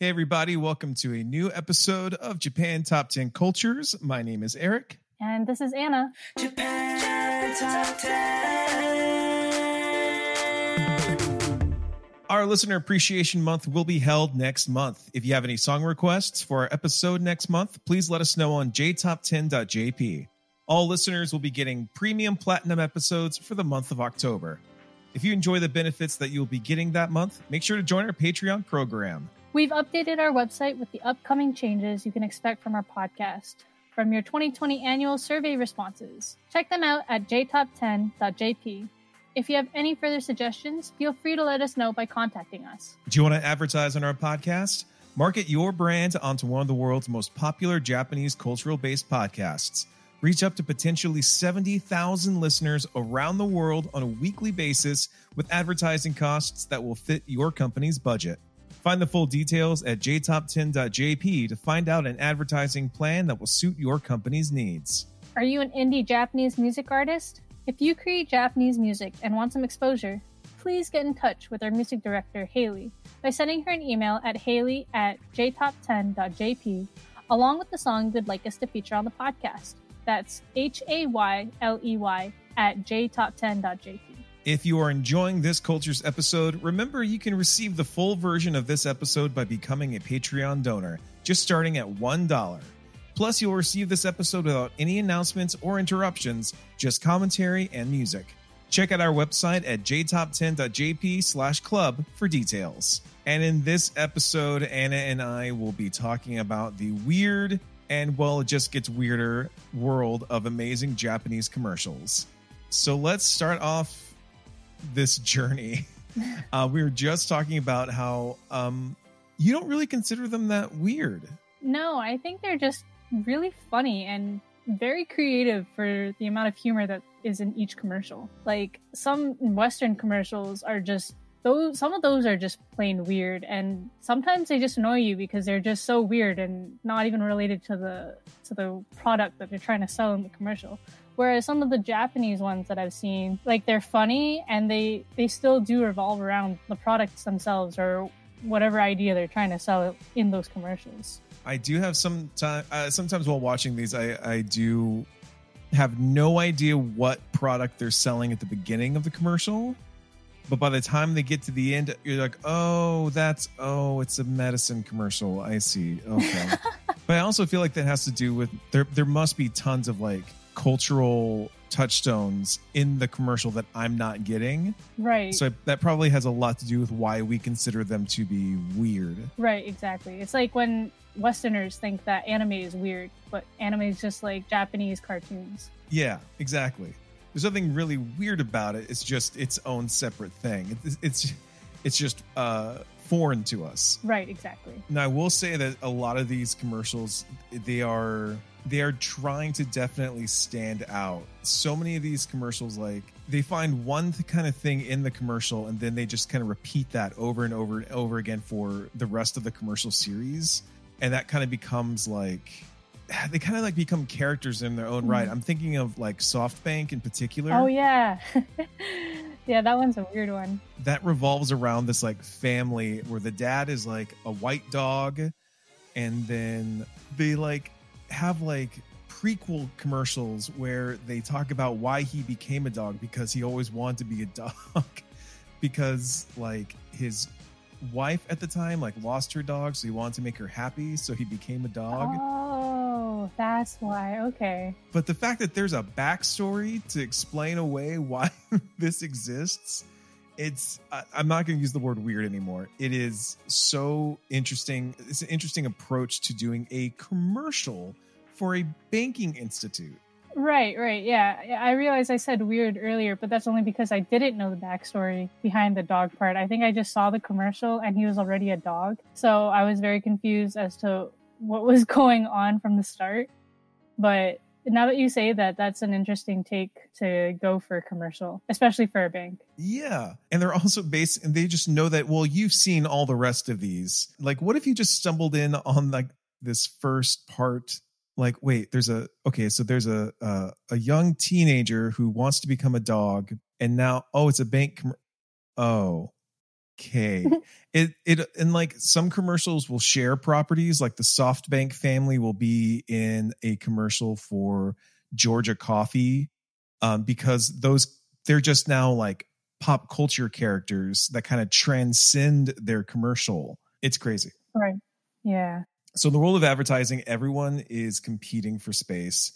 Hey, everybody, welcome to a new episode of Japan Top 10 Cultures. My name is Eric. And this is Anna. Japan Top 10. Our Listener Appreciation Month will be held next month. If you have any song requests for our episode next month, please let us know on jtop10.jp. All listeners will be getting premium platinum episodes for the month of October. If you enjoy the benefits that you'll be getting that month, make sure to join our Patreon program. We've updated our website with the upcoming changes you can expect from our podcast from your 2020 annual survey responses. Check them out at jtop10.jp. If you have any further suggestions, feel free to let us know by contacting us. Do you want to advertise on our podcast? Market your brand onto one of the world's most popular Japanese cultural based podcasts. Reach up to potentially 70,000 listeners around the world on a weekly basis with advertising costs that will fit your company's budget. Find the full details at jtop10.jp to find out an advertising plan that will suit your company's needs. Are you an indie Japanese music artist? If you create Japanese music and want some exposure, please get in touch with our music director, Hayley, by sending her an email at hayley at jtop10.jp along with the song you'd like us to feature on the podcast. That's H A Y L E Y at jtop10.jp. If you are enjoying this Cultures episode, remember you can receive the full version of this episode by becoming a Patreon donor, just starting at $1. Plus, you'll receive this episode without any announcements or interruptions, just commentary and music. Check out our website at jtop10.jp slash club for details. And in this episode, Anna and I will be talking about the weird and, well, it just gets weirder world of amazing Japanese commercials. So let's start off this journey. Uh, we were just talking about how um, you don't really consider them that weird. No, I think they're just really funny and very creative for the amount of humor that is in each commercial. Like some Western commercials are just those some of those are just plain weird and sometimes they just annoy you because they're just so weird and not even related to the to the product that they're trying to sell in the commercial whereas some of the japanese ones that i've seen like they're funny and they they still do revolve around the products themselves or whatever idea they're trying to sell in those commercials I do have some time. Uh, sometimes while watching these, I I do have no idea what product they're selling at the beginning of the commercial, but by the time they get to the end, you're like, oh, that's oh, it's a medicine commercial. I see. Okay, but I also feel like that has to do with there. There must be tons of like cultural touchstones in the commercial that I'm not getting. right So that probably has a lot to do with why we consider them to be weird. right exactly it's like when westerners think that anime is weird but anime is just like japanese cartoons Yeah, exactly. There's nothing really weird about it. It's just its own separate thing. It's it's, it's just uh, foreign to us. right exactly Now, I will say that a lot of these commercials, they are they are trying to definitely stand out. So many of these commercials, like they find one th- kind of thing in the commercial and then they just kind of repeat that over and over and over again for the rest of the commercial series. And that kind of becomes like, they kind of like become characters in their own right. Mm-hmm. I'm thinking of like SoftBank in particular. Oh yeah. yeah, that one's a weird one. that revolves around this like family where the dad is like a white dog and then they like have like prequel commercials where they talk about why he became a dog because he always wanted to be a dog because like his wife at the time like lost her dog so he wanted to make her happy so he became a dog Oh, that's why. Okay. but the fact that there's a backstory to explain away why this exists it's I, i'm not going to use the word weird anymore it is so interesting it's an interesting approach to doing a commercial for a banking institute Right, right. Yeah. Yeah, I realized I said weird earlier, but that's only because I didn't know the backstory behind the dog part. I think I just saw the commercial and he was already a dog. So I was very confused as to what was going on from the start. But now that you say that, that's an interesting take to go for a commercial, especially for a bank. yeah and they're also based and they just know that well you've seen all the rest of these like what if you just stumbled in on like this first part like wait there's a okay so there's a a young teenager who wants to become a dog and now oh it's a bank com- oh okay it it and like some commercials will share properties like the softbank family will be in a commercial for georgia coffee um because those they're just now like pop culture characters that kind of transcend their commercial it's crazy Right. Yeah. so in the world of advertising everyone is competing for space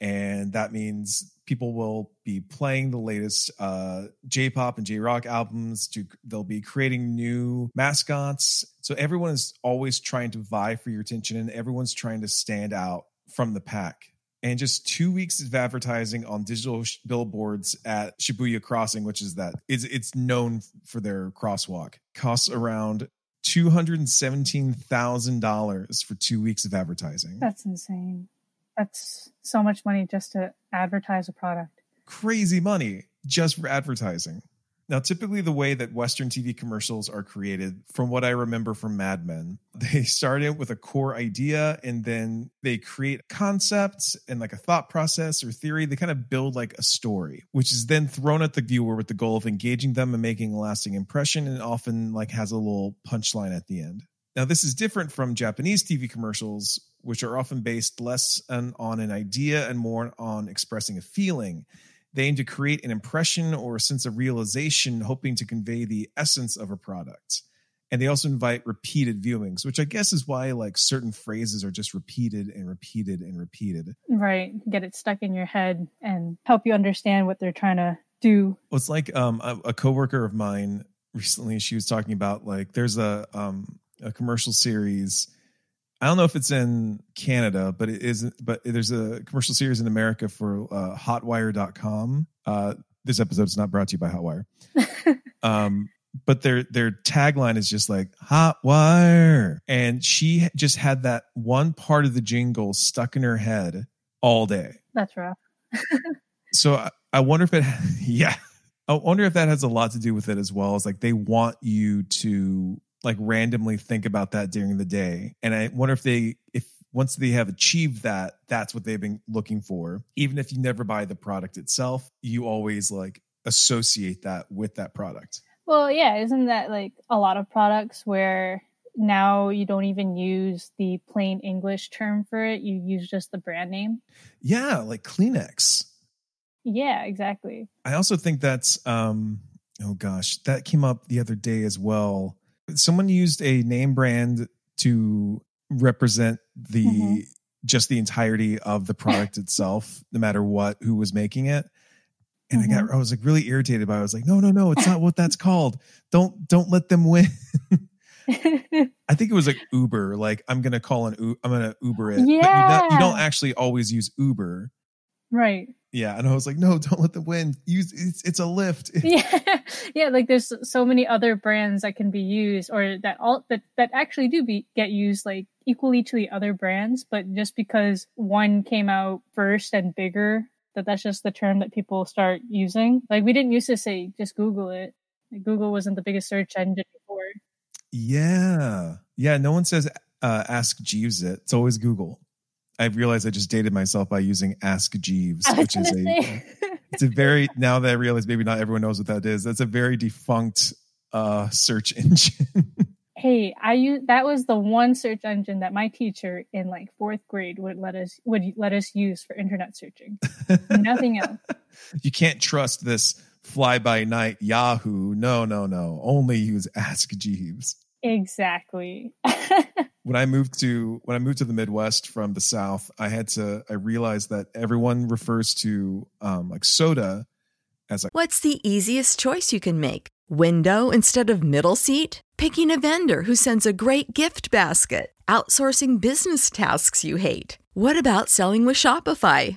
and that means people will be playing the latest uh, j-pop and j-rock albums to they'll be creating new mascots so everyone is always trying to vie for your attention and everyone's trying to stand out from the pack and just two weeks of advertising on digital sh- billboards at shibuya crossing which is that it's, it's known for their crosswalk costs around $217,000 for two weeks of advertising. That's insane. That's so much money just to advertise a product. Crazy money just for advertising. Now, typically, the way that Western TV commercials are created, from what I remember from Mad Men, they start out with a core idea and then they create concepts and like a thought process or theory. They kind of build like a story, which is then thrown at the viewer with the goal of engaging them and making a lasting impression and often like has a little punchline at the end. Now, this is different from Japanese TV commercials, which are often based less on, an idea and more on expressing a feeling. They aim to create an impression or a sense of realization, hoping to convey the essence of a product. And they also invite repeated viewings, which I guess is why like certain phrases are just repeated and repeated and repeated. Right. Get it stuck in your head and help you understand what they're trying to do. Well, it's like um, a, a coworker of mine recently. She was talking about like there's a um, a commercial series. I don't know if it's in Canada, but it is. But there's a commercial series in America for uh, Hotwire.com. Uh, this is not brought to you by Hotwire. um, but their their tagline is just like Hotwire, and she just had that one part of the jingle stuck in her head all day That's rough. so I, I wonder if it yeah i wonder if that has a lot to do with it as well as like they want you to like randomly think about that during the day and i wonder if they if once they have achieved that that's what they've been looking for even if you never buy the product itself you always like associate that with that product Well, yeah, isn't that like a lot of products where now you don't even use the plain English term for it, you use just the brand name? yeah like kleenex Yeah, exactly. I also think that's um oh gosh, that came up the other day as well. Someone used a name brand to represent the Mhm. just the entirety of the product itself, no matter what who was making it. And I got I was like really irritated by it. I was like, no, no, no, it's not what that's called. Don't don't let them win. I think it was like Uber. Like I'm gonna call an U- I'm gonna Uber it. But you, not, you don't actually always use Uber. Right. Yeah, and I was like, no, don't let the wind use. It's it's a Lyft. yeah yeah like there's so many other brands that can be used or that all that that actually do be get used like equally to the other brands but just because one came out first and bigger that that's just the term that people start using like we didn't used to say just google it like, google wasn't the biggest search engine before Yeah, yeah. No one says uh, Ask Jeeves it. It's always Google. I realized I just dated myself by using Ask Jeeves, which is a say- it's a very now that I realize maybe not everyone knows what that is. That's a very defunct uh search engine. hey i use that was the one search engine that my teacher in like fourth grade would let us would let us use for internet searching nothing else you can't trust this fly by night Yahoo. No, no, no. Only use Ask Jeeves. exactly When I moved to when I moved to the Midwest from the South, I had to I realized that everyone refers to um like soda as like What's the easiest choice you can make? Window instead of middle seat? Picking a vendor who sends a great gift basket? Outsourcing business tasks you hate? What about selling with Shopify?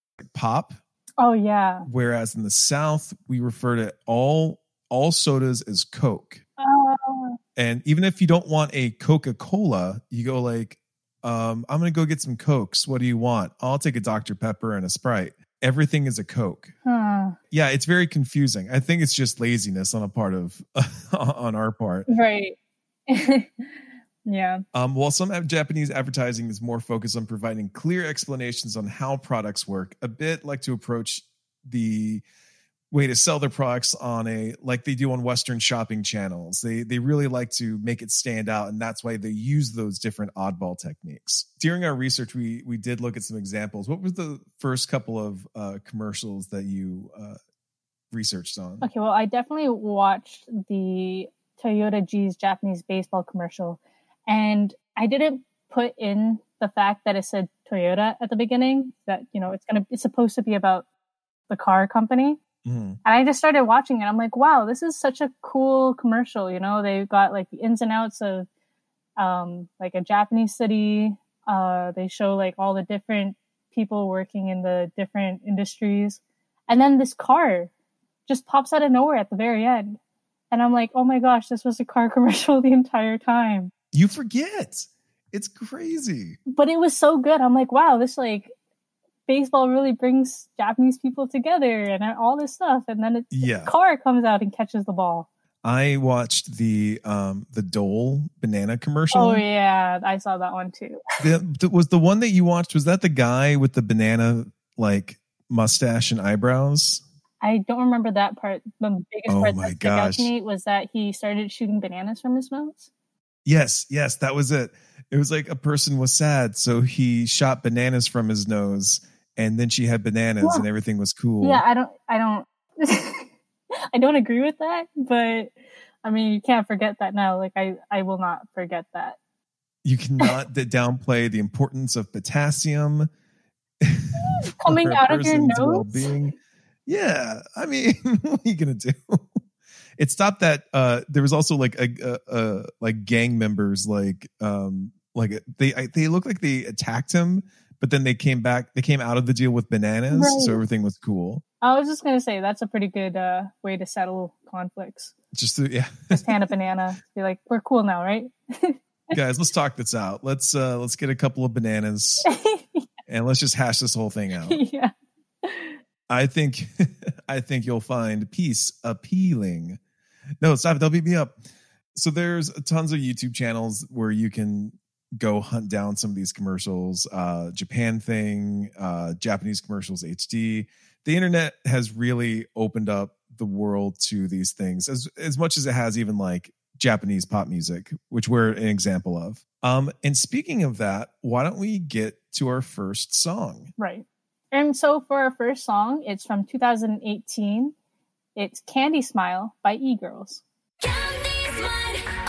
Pop, oh yeah whereas in the South we refer to all all sodas as Coke. Oh, And even if you don't want a Coca-Cola, you go like, um, I'm gonna go get some Cokes. What do you want? I'll take a Dr. Pepper and a Sprite. Everything is a Coke. huh. Yeah, it's very confusing. I think it's just laziness on a part of on our part. right yeah Um, while some Japanese advertising is more focused on providing clear explanations on how products work, a bit like to approach the way to sell their products on a like they do on Western shopping channels. They they really like to make it stand out, and that's why they use those different oddball techniques. During our research, we we did look at some examples. What was the first couple of uh, commercials that you uh, researched on? Okay, well, I definitely watched the Toyota G's Japanese baseball commercial, and I didn't put in the fact that it said Toyota at the beginning. That you know, it's gonna, it's supposed to be about the car company. Mhm. And I just started watching it. I'm like, wow, this is such a cool commercial. You know, they've got like the ins and outs of um, like a Japanese city. Uh, they show like all the different people working in the different industries. And then this car just pops out of nowhere at the very end. And I'm like, oh my gosh, this was a car commercial the entire time. You forget. It's crazy. But it was so good. I'm like, wow, this like baseball really brings Japanese people together and all this stuff. And then it, Yeah. car comes out and catches the ball. I watched the um the Dole banana commercial. Oh yeah, I saw that one too. The, the- was the one that you watched? Was that the guy with the banana like mustache and eyebrows? I don't remember that part. The biggest Oh part my that stuck out to me was that he started shooting bananas from his mouth. Yes, yes, that was it. It was like a person was sad, so he shot bananas from his nose, and then she had bananas, Yeah. and everything was cool. Yeah, I don't, I don't, I don't agree with that, but I mean, you can't forget that now. Like I, I will not forget that. You cannot downplay the importance of potassium Coming out of your nose? well-being. Yeah, I mean, what are you gonna do? It stopped that. Uh, there was also like a, a, a like gang members, like um, like they I, they look like they attacked him, but then they came back. They came out of the deal with bananas, Right. so everything was cool. I was just gonna say that's a pretty good uh, way to settle conflicts. Just to, yeah, Just hand a banana, be like, "We're cool now, right?" guys, let's talk this out. Let's uh let's get a couple of bananas and let's just hash this whole thing out. yeah. I think I think you'll find peace appealing. No, stop. They'll beat me up. So there's tons of YouTube channels where you can go hunt down some of these commercials. Uh, Japan thing, uh, Japanese commercials, HD. The internet has really opened up the world to these things as as much as it has even like Japanese pop music, which we're an example of. Um, and speaking of that, why don't we get to our first song? Right. And so for our first song, it's from 2018. It's Candy Smile by E Girls. キャ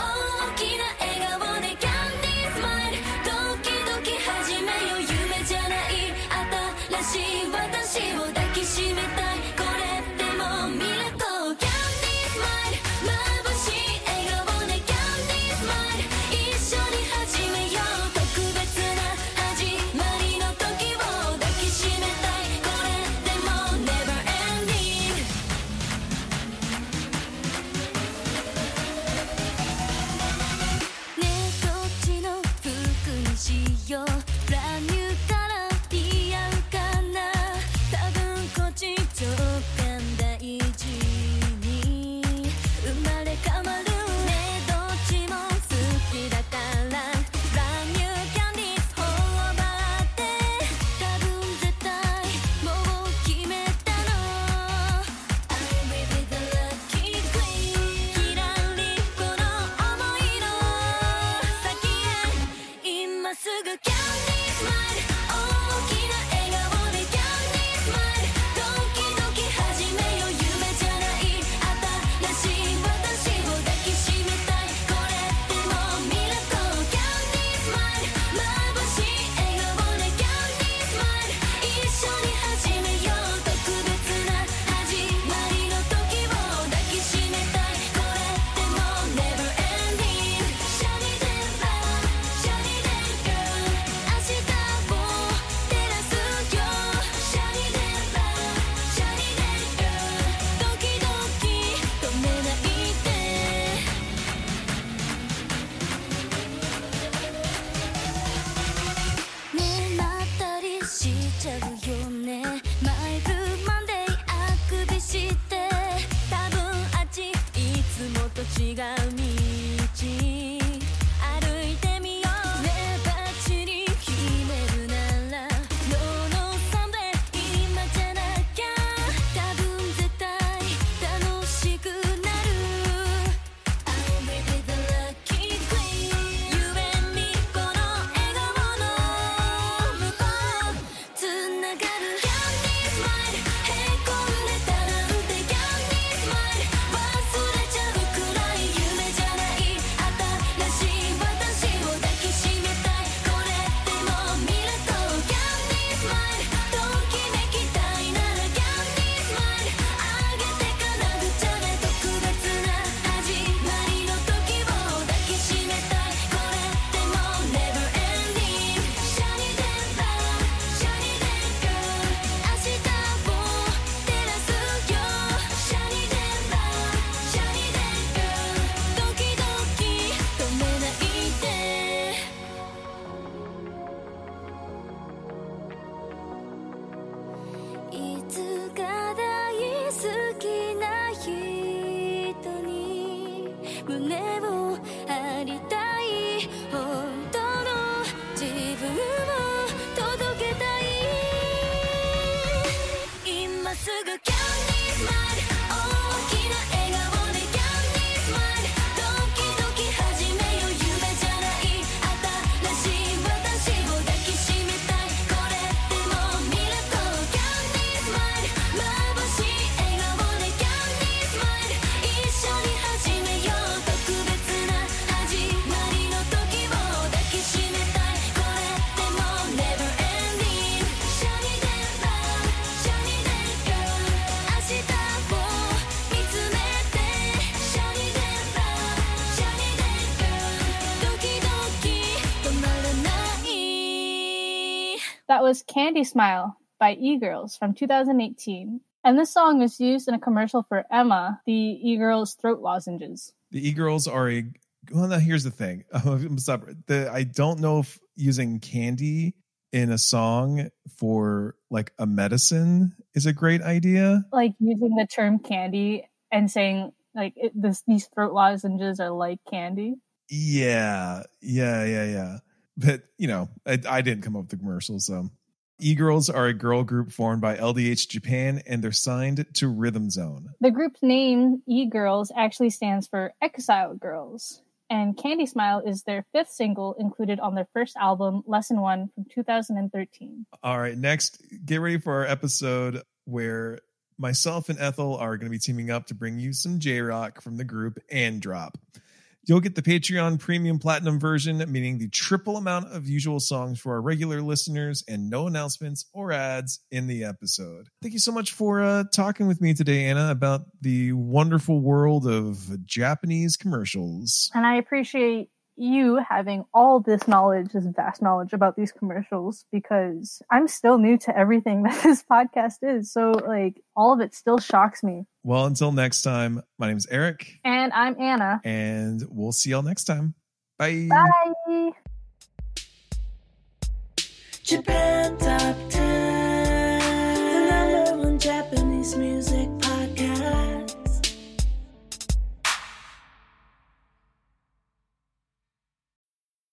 was Candy Smile by E Girls from 2018. And this song was used in a commercial for Emma, the E Girls throat lozenges. The e girls are a. Well, now here's the thing. I'm sorry. The, I don't know if using candy in a song for like a medicine is a great idea. Like using the term candy and saying, like, it, this, these throat lozenges are like candy. Yeah, yeah, yeah, yeah. But you know, I, I didn't come up with the commercials. So, e girls are a girl group formed by LDH Japan, and they're signed to Rhythm Zone. The group's name, E Girls, actually stands for Exiled Girls. And Candy Smile is their fifth single included on their first album, Lesson One, from 2013. All right, next, get ready for our episode where myself and Ethel are going to be teaming up to bring you some J Rock from the group and Drop. You'll get the Patreon Premium Platinum version, meaning the triple amount of usual songs for our regular listeners and no announcements or ads in the episode. Thank you so much for uh, talking with me today, Anna, about the wonderful world of Japanese commercials. And I appreciate you having all this knowledge, this vast knowledge about these commercials, because I'm still new to everything that this podcast is. So, like, all of it still shocks me. Well, until next time, my name is Eric, And I'm Anna. and we'll see y'all next time. Bye. Bye. Japan Top 10,